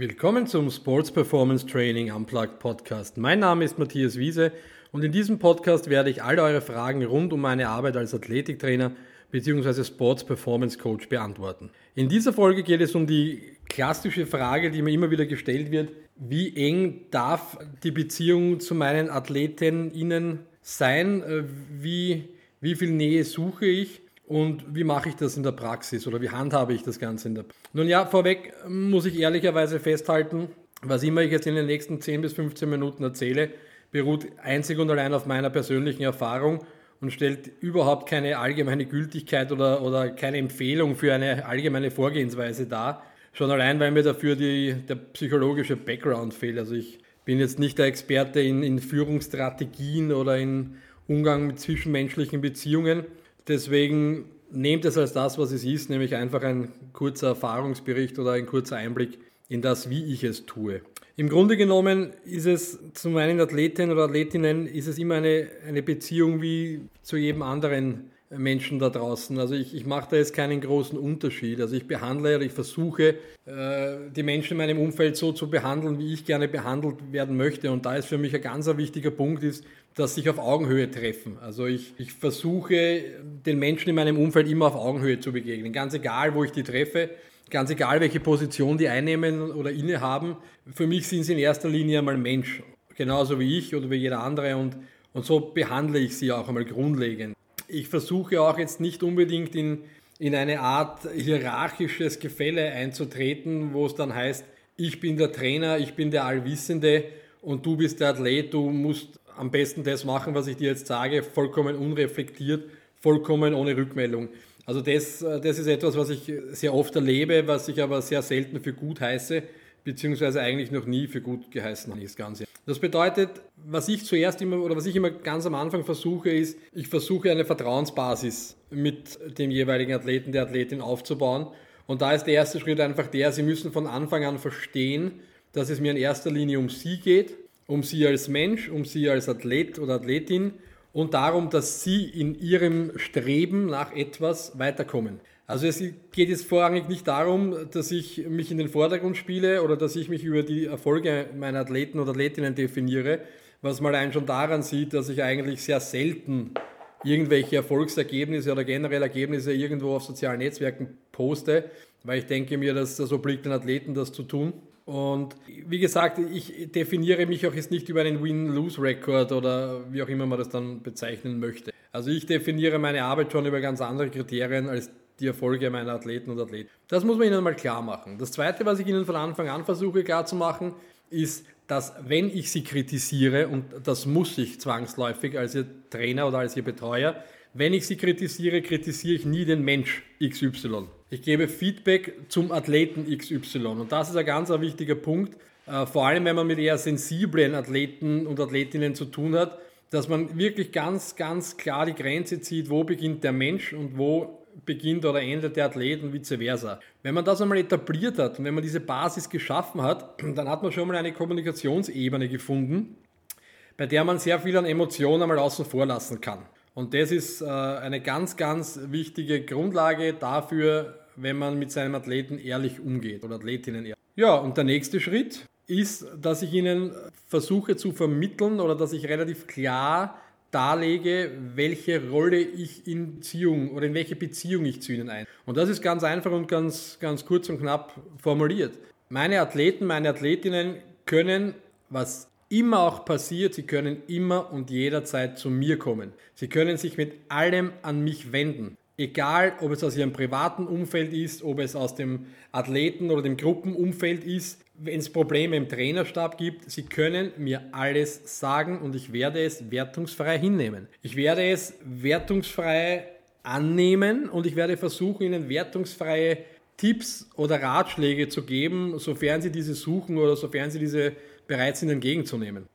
Willkommen zum Sports Performance Training Unplugged Podcast. Mein Name ist Matthias Wiese und in diesem Podcast werde ich all eure Fragen rund um meine Arbeit als Athletiktrainer bzw. Sports Performance Coach beantworten. In dieser Folge geht es um die klassische Frage, die mir immer wieder gestellt wird, wie eng darf die Beziehung zu meinen Athletinnen sein? Äh, wie, wie viel Nähe suche ich? Und wie mache ich das in der Praxis oder wie handhabe ich das Ganze in der Praxis? Nun ja, vorweg muss ich ehrlicherweise festhalten, was immer ich jetzt in den nächsten 10 bis 15 Minuten erzähle, beruht einzig und allein auf meiner persönlichen Erfahrung und stellt überhaupt keine allgemeine Gültigkeit oder, oder keine Empfehlung für eine allgemeine Vorgehensweise dar. Schon allein, weil mir dafür die, der psychologische Background fehlt. Also ich bin jetzt nicht der Experte in, in Führungsstrategien oder in Umgang mit zwischenmenschlichen Beziehungen Deswegen nehmt es als das, was es ist, nämlich einfach ein kurzer Erfahrungsbericht oder ein kurzer Einblick in das, wie ich es tue. Im Grunde genommen ist es zu meinen Athletinnen oder Athletinnen ist es immer eine, eine Beziehung wie zu jedem anderen Menschen da draußen. Also ich, ich mache da jetzt keinen großen Unterschied. Also ich behandle oder ich versuche, äh, die Menschen in meinem Umfeld so zu behandeln, wie ich gerne behandelt werden möchte. Und da ist für mich ein ganz wichtiger Punkt, ist, dass sich auf Augenhöhe treffen. Also ich, ich versuche, den Menschen in meinem Umfeld immer auf Augenhöhe zu begegnen. Ganz egal, wo ich die treffe, ganz egal, welche Position die einnehmen oder innehaben. Für mich sind sie in erster Linie einmal Mensch. Genauso wie ich oder wie jeder andere. Und, und so behandle ich sie auch einmal grundlegend ich versuche auch jetzt nicht unbedingt in, in eine Art hierarchisches Gefälle einzutreten, wo es dann heißt, ich bin der Trainer, ich bin der Allwissende und du bist der Athlet, du musst am besten das machen, was ich dir jetzt sage, vollkommen unreflektiert, vollkommen ohne Rückmeldung. Also das, das ist etwas, was ich sehr oft erlebe, was ich aber sehr selten für gut heiße, beziehungsweise eigentlich noch nie für gut geheißen habe, das Ganze. Das bedeutet, was ich zuerst immer oder was ich immer ganz am Anfang versuche, ist, ich versuche eine Vertrauensbasis mit dem jeweiligen Athleten, der Athletin aufzubauen. Und da ist der erste Schritt einfach der, sie müssen von Anfang an verstehen, dass es mir in erster Linie um sie geht, um sie als Mensch, um sie als Athlet oder Athletin und darum, dass sie in ihrem Streben nach etwas weiterkommen. Also es geht jetzt vorrangig nicht darum, dass ich mich in den Vordergrund spiele oder dass ich mich über die Erfolge meiner Athleten oder Athletinnen definiere, was man allein schon daran sieht, dass ich eigentlich sehr selten irgendwelche Erfolgsergebnisse oder generell Ergebnisse irgendwo auf sozialen Netzwerken poste, weil ich denke mir, dass das obliegt den Athleten, das zu tun. Und wie gesagt, ich definiere mich auch jetzt nicht über einen Win-Lose-Record oder wie auch immer man das dann bezeichnen möchte. Also ich definiere meine Arbeit schon über ganz andere Kriterien als die Erfolge meiner Athleten und Athleten. Das muss man ihnen mal klar machen. Das Zweite, was ich ihnen von Anfang an versuche klar zu machen, ist, dass wenn ich sie kritisiere, und das muss ich zwangsläufig als ihr Trainer oder als ihr Betreuer, wenn ich sie kritisiere, kritisiere ich nie den Mensch XY. Ich gebe Feedback zum Athleten XY. Und das ist ein ganz ein wichtiger Punkt, äh, vor allem wenn man mit eher sensiblen Athleten und Athletinnen zu tun hat, dass man wirklich ganz, ganz klar die Grenze zieht, wo beginnt der Mensch und wo beginnt oder endet der Athlet und vice versa. Wenn man das einmal etabliert hat und wenn man diese Basis geschaffen hat, dann hat man schon mal eine Kommunikationsebene gefunden, bei der man sehr viel an Emotionen einmal außen vor lassen kann. Und das ist äh, eine ganz, ganz wichtige Grundlage dafür, wenn man mit seinem Athleten ehrlich umgeht oder Athletinnen ehrlich. Ja, und der nächste Schritt ist, dass ich ihnen versuche zu vermitteln oder dass ich relativ klar darlege, welche Rolle ich in Beziehung oder in welche Beziehung ich zu ihnen ein. Und das ist ganz einfach und ganz, ganz kurz und knapp formuliert. Meine Athleten, meine Athletinnen können, was immer auch passiert, sie können immer und jederzeit zu mir kommen. Sie können sich mit allem an mich wenden. Egal, ob es aus ihrem privaten Umfeld ist, ob es aus dem Athleten- oder dem Gruppenumfeld ist, wenn es Probleme im Trainerstab gibt, Sie können mir alles sagen und ich werde es wertungsfrei hinnehmen. Ich werde es wertungsfrei annehmen und ich werde versuchen, Ihnen wertungsfreie Tipps oder Ratschläge zu geben, sofern Sie diese suchen oder sofern Sie diese bereit sind entgegenzunehmen.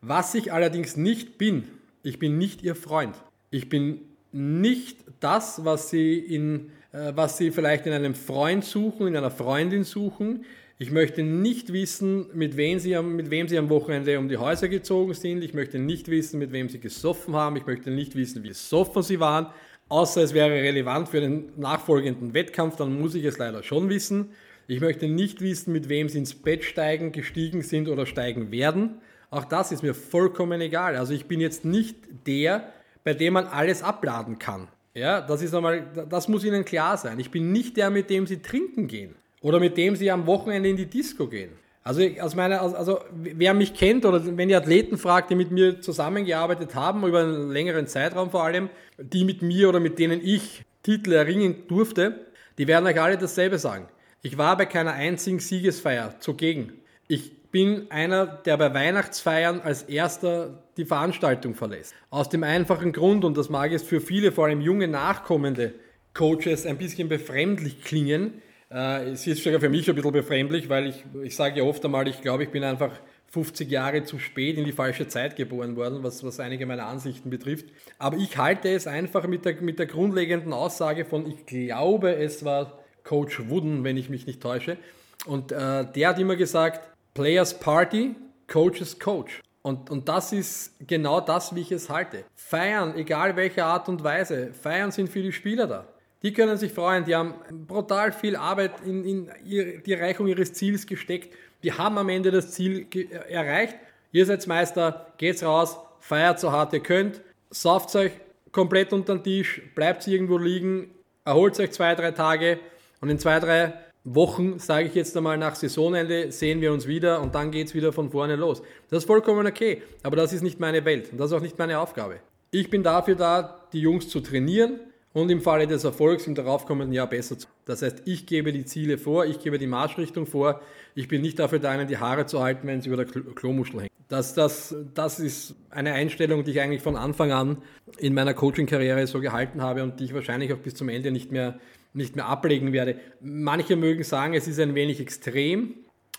Was ich allerdings nicht bin, ich bin nicht Ihr Freund. Ich bin nicht das, was Sie, in, äh, was Sie vielleicht in einem Freund suchen, in einer Freundin suchen. Ich möchte nicht wissen, mit wem, sie mit wem Sie am Wochenende um die Häuser gezogen sind. Ich möchte nicht wissen, mit wem Sie gesoffen haben. Ich möchte nicht wissen, wie soffen Sie waren. Außer es wäre relevant für den nachfolgenden Wettkampf, dann muss ich es leider schon wissen. Ich möchte nicht wissen, mit wem sie ins Bett steigen, gestiegen sind oder steigen werden. Auch das ist mir vollkommen egal. Also ich bin jetzt nicht der, bei dem man alles abladen kann. Ja, das ist einmal, das muss Ihnen klar sein. Ich bin nicht der, mit dem Sie trinken gehen oder mit dem Sie am Wochenende in die Disco gehen. Also, aus meiner, also wer mich kennt oder wenn ihr Athleten fragt, die mit mir zusammengearbeitet haben, über einen längeren Zeitraum vor allem, die mit mir oder mit denen ich Titel erringen durfte, die werden euch alle dasselbe sagen. Ich war bei keiner einzigen Siegesfeier zugegen. Ich bin einer, der bei Weihnachtsfeiern als erster die Veranstaltung verlässt. Aus dem einfachen Grund, und das mag jetzt für viele, vor allem junge nachkommende Coaches, ein bisschen befremdlich klingen. Äh, es ist sogar für mich ein bisschen befremdlich, weil ich, ich sage ja oft einmal, ich glaube, ich bin einfach 50 Jahre zu spät in die falsche Zeit geboren worden, was, was einige meiner Ansichten betrifft. Aber ich halte es einfach mit der, mit der grundlegenden Aussage von, ich glaube, es war Coach Wooden, wenn ich mich nicht täusche. Und äh, der hat immer gesagt, Players Party, Coaches Coach. Und, und das ist genau das, wie ich es halte. Feiern, egal welche Art und Weise. Feiern sind für die Spieler da. Die können sich freuen, die haben brutal viel Arbeit in, in die Erreichung ihres Ziels gesteckt. Die haben am Ende das Ziel erreicht. Ihr seid Meister, geht's raus, feiert so hart ihr könnt, sauft euch komplett unter den Tisch, bleibt irgendwo liegen, erholt euch zwei, drei Tage und in zwei, drei Wochen, sage ich jetzt einmal nach Saisonende, sehen wir uns wieder und dann geht es wieder von vorne los. Das ist vollkommen okay, aber das ist nicht meine Welt und das ist auch nicht meine Aufgabe. Ich bin dafür da, die Jungs zu trainieren und im Falle des Erfolgs im daraufkommenden Jahr besser zu. Das heißt, ich gebe die Ziele vor, ich gebe die Marschrichtung vor. Ich bin nicht dafür da, ihnen die Haare zu halten, wenn sie über der Klomuschel hängen. Das, das, das ist eine Einstellung, die ich eigentlich von Anfang an in meiner Coaching-Karriere so gehalten habe und die ich wahrscheinlich auch bis zum Ende nicht mehr nicht mehr ablegen werde. Manche mögen sagen, es ist ein wenig extrem.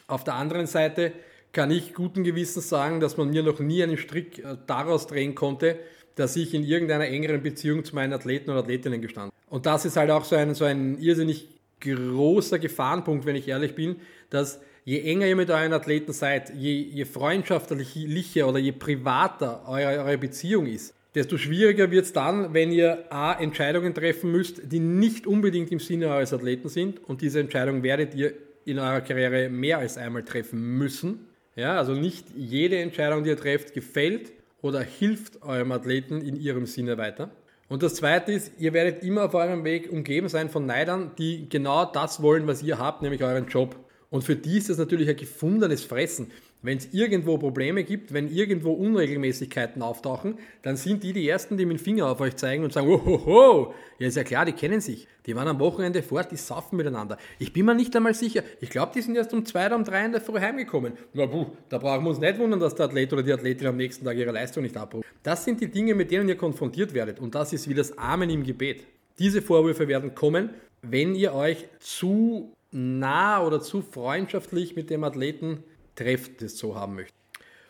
Auf der anderen Seite kann ich guten Gewissens sagen, dass man mir noch nie einen Strick äh, daraus drehen konnte, dass ich in irgendeiner engeren Beziehung zu meinen Athleten und Athletinnen gestanden. Und das ist halt auch so ein, so ein irrsinnig großer Gefahrenpunkt, wenn ich ehrlich bin, dass je enger ihr mit euren Athleten seid, je, je freundschaftlicher oder je privater eure, eure Beziehung ist, desto schwieriger wird es dann, wenn ihr A, Entscheidungen treffen müsst, die nicht unbedingt im Sinne eures Athleten sind. Und diese Entscheidung werdet ihr in eurer Karriere mehr als einmal treffen müssen. Ja, also nicht jede Entscheidung, die ihr trefft, gefällt oder hilft eurem Athleten in ihrem Sinne weiter. Und das Zweite ist, ihr werdet immer auf eurem Weg umgeben sein von Neidern, die genau das wollen, was ihr habt, nämlich euren Job. Und für die ist das natürlich ein gefundenes Fressen. Wenn es irgendwo Probleme gibt, wenn irgendwo Unregelmäßigkeiten auftauchen, dann sind die die Ersten, die mit dem Finger auf euch zeigen und sagen, oh, ja ist ja klar, die kennen sich. Die waren am Wochenende fort, die saufen miteinander. Ich bin mir nicht einmal sicher. Ich glaube, die sind erst um zwei oder um drei in der Früh heimgekommen. Na, puh, da brauchen wir uns nicht wundern, dass der Athlet oder die Athletin am nächsten Tag ihre Leistung nicht abruft. Das sind die Dinge, mit denen ihr konfrontiert werdet. Und das ist wie das Amen im Gebet. Diese Vorwürfe werden kommen, wenn ihr euch zu nah oder zu freundschaftlich mit dem Athleten trefft, das so haben möchte.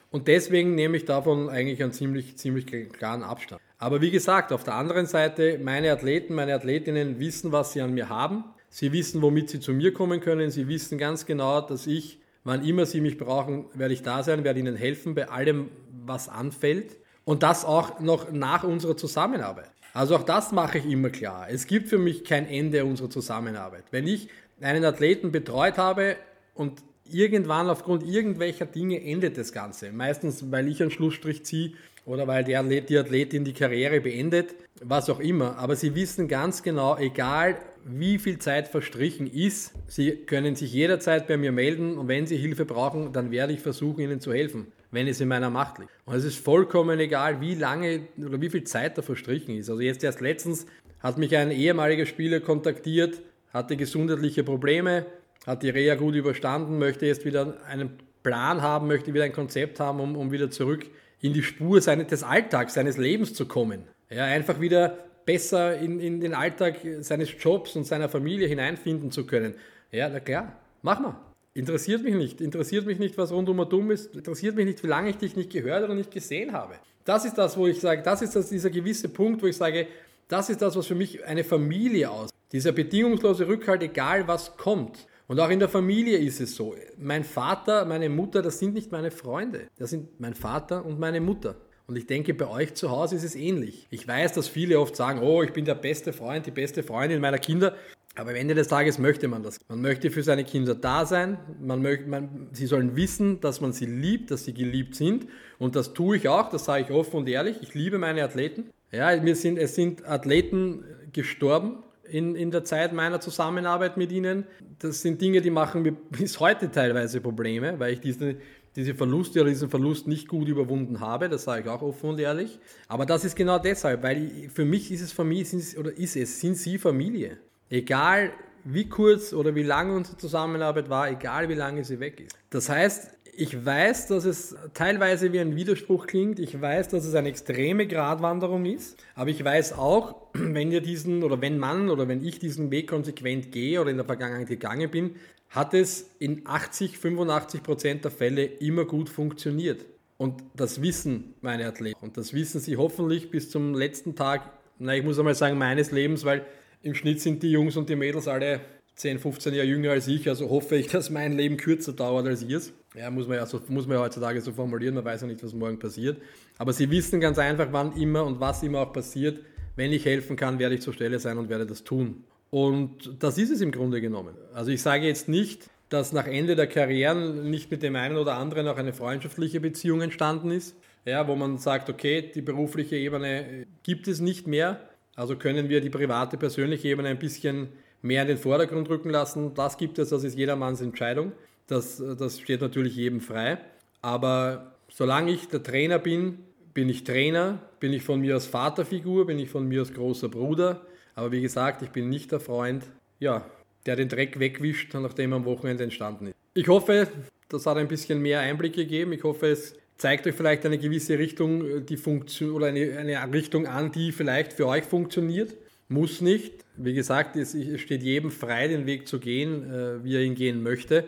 Und deswegen nehme ich davon eigentlich einen ziemlich, ziemlich klaren Abstand. Aber wie gesagt, auf der anderen Seite, meine Athleten, meine Athletinnen wissen, was sie an mir haben. Sie wissen, womit sie zu mir kommen können. Sie wissen ganz genau, dass ich, wann immer sie mich brauchen, werde ich da sein, werde ihnen helfen bei allem, was anfällt. Und das auch noch nach unserer Zusammenarbeit. Also auch das mache ich immer klar. Es gibt für mich kein Ende unserer Zusammenarbeit. Wenn ich einen Athleten betreut habe und irgendwann aufgrund irgendwelcher Dinge endet das Ganze. Meistens, weil ich einen Schlussstrich ziehe oder weil der Athlet, die Athletin die Karriere beendet, was auch immer. Aber sie wissen ganz genau, egal wie viel Zeit verstrichen ist, sie können sich jederzeit bei mir melden und wenn sie Hilfe brauchen, dann werde ich versuchen, ihnen zu helfen, wenn es in meiner Macht liegt. Und es ist vollkommen egal, wie lange oder wie viel Zeit da verstrichen ist. Also jetzt erst letztens hat mich ein ehemaliger Spieler kontaktiert, hatte gesundheitliche Probleme, hat die Reha gut überstanden, möchte jetzt wieder einen Plan haben, möchte wieder ein Konzept haben, um, um wieder zurück in die Spur seines, des Alltags, seines Lebens zu kommen. Ja, einfach wieder besser in, in den Alltag seines Jobs und seiner Familie hineinfinden zu können. Ja, na klar, mach mal. Interessiert mich nicht. Interessiert mich nicht, was rundum und dumm ist. Interessiert mich nicht, wie lange ich dich nicht gehört oder nicht gesehen habe. Das ist das, wo ich sage, das ist das, dieser gewisse Punkt, wo ich sage, das ist das, was für mich eine Familie aus. Dieser bedingungslose Rückhalt, egal was kommt. Und auch in der Familie ist es so. Mein Vater, meine Mutter, das sind nicht meine Freunde. Das sind mein Vater und meine Mutter. Und ich denke, bei euch zu Hause ist es ähnlich. Ich weiß, dass viele oft sagen, oh, ich bin der beste Freund, die beste Freundin meiner Kinder. Aber am Ende des Tages möchte man das. Man möchte für seine Kinder da sein. Man möchte, man, sie sollen wissen, dass man sie liebt, dass sie geliebt sind. Und das tue ich auch, das sage ich offen und ehrlich. Ich liebe meine Athleten. Ja, mir sind, es sind Athleten gestorben in, in der Zeit meiner Zusammenarbeit mit ihnen. Das sind Dinge, die machen mir bis heute teilweise Probleme, weil ich diese, diese Verluste oder diesen Verlust nicht gut überwunden habe. Das sage ich auch offen und ehrlich. Aber das ist genau deshalb, weil für mich ist es Familie, sind, oder ist es, sind sie Familie. Egal wie kurz oder wie lange unsere Zusammenarbeit war, egal wie lange sie weg ist. Das heißt, ich weiß, dass es teilweise wie ein Widerspruch klingt. Ich weiß, dass es eine extreme Gratwanderung ist. Aber ich weiß auch, wenn ihr diesen oder wenn man oder wenn ich diesen Weg konsequent gehe oder in der Vergangenheit gegangen bin, hat es in 80, 85 Prozent der Fälle immer gut funktioniert. Und das wissen meine Athleten. Und das wissen sie hoffentlich bis zum letzten Tag, na, ich muss einmal sagen, meines Lebens, weil im Schnitt sind die Jungs und die Mädels alle 10, 15 Jahre jünger als ich, also hoffe ich, dass mein Leben kürzer dauert als ihrs. Ja, muss man ja, so, muss man ja heutzutage so formulieren, man weiß ja nicht, was morgen passiert. Aber sie wissen ganz einfach, wann immer und was immer auch passiert. Wenn ich helfen kann, werde ich zur Stelle sein und werde das tun. Und das ist es im Grunde genommen. Also ich sage jetzt nicht, dass nach Ende der Karrieren nicht mit dem einen oder anderen auch eine freundschaftliche Beziehung entstanden ist, ja, wo man sagt, okay, die berufliche Ebene gibt es nicht mehr, also können wir die private, persönliche Ebene ein bisschen mehr in den Vordergrund rücken lassen. Das gibt es, das ist jedermanns Entscheidung. Das, das steht natürlich jedem frei. Aber solange ich der Trainer bin, bin ich Trainer, bin ich von mir als Vaterfigur, bin ich von mir als großer Bruder. Aber wie gesagt, ich bin nicht der Freund, ja, der den Dreck wegwischt, nachdem er am Wochenende entstanden ist. Ich hoffe, das hat ein bisschen mehr Einblick gegeben. Ich hoffe, es zeigt euch vielleicht eine gewisse Richtung, die Funktion oder eine, eine Richtung an, die vielleicht für euch funktioniert. Muss nicht. Wie gesagt, es steht jedem frei, den Weg zu gehen, äh, wie er ihn gehen möchte.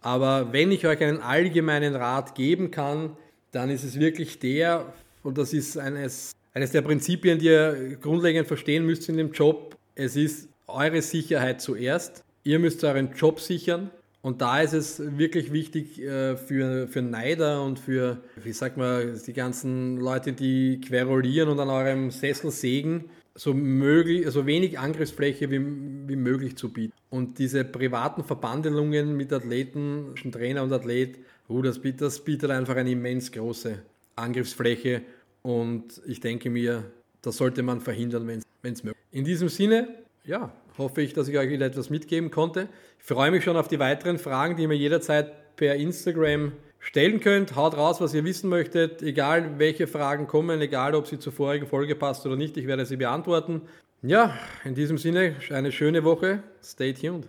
Aber wenn ich euch einen allgemeinen Rat geben kann, dann ist es wirklich der, und das ist eines, eines der Prinzipien, die ihr grundlegend verstehen müsst in dem Job, es ist eure Sicherheit zuerst. Ihr müsst euren Job sichern. Und da ist es wirklich wichtig äh, für, für Neider und für, wie sagt man, die ganzen Leute, die querulieren und an eurem Sessel sägen, so, möglich, so wenig Angriffsfläche wie, wie möglich zu bieten. Und diese privaten Verbandelungen mit Athleten, zwischen Trainer und Athlet, uh, das, das bietet einfach eine immens große Angriffsfläche. Und ich denke mir, das sollte man verhindern, wenn es möglich ist. In diesem Sinne, ja, hoffe ich, dass ich euch wieder etwas mitgeben konnte. Ich freue mich schon auf die weiteren Fragen, die mir jederzeit per Instagram stellen könnt. Haut raus, was ihr wissen möchtet, egal welche Fragen kommen, egal ob sie zur vorigen Folge passt oder nicht, ich werde sie beantworten. Ja, in diesem Sinne, eine schöne Woche. Stay tuned.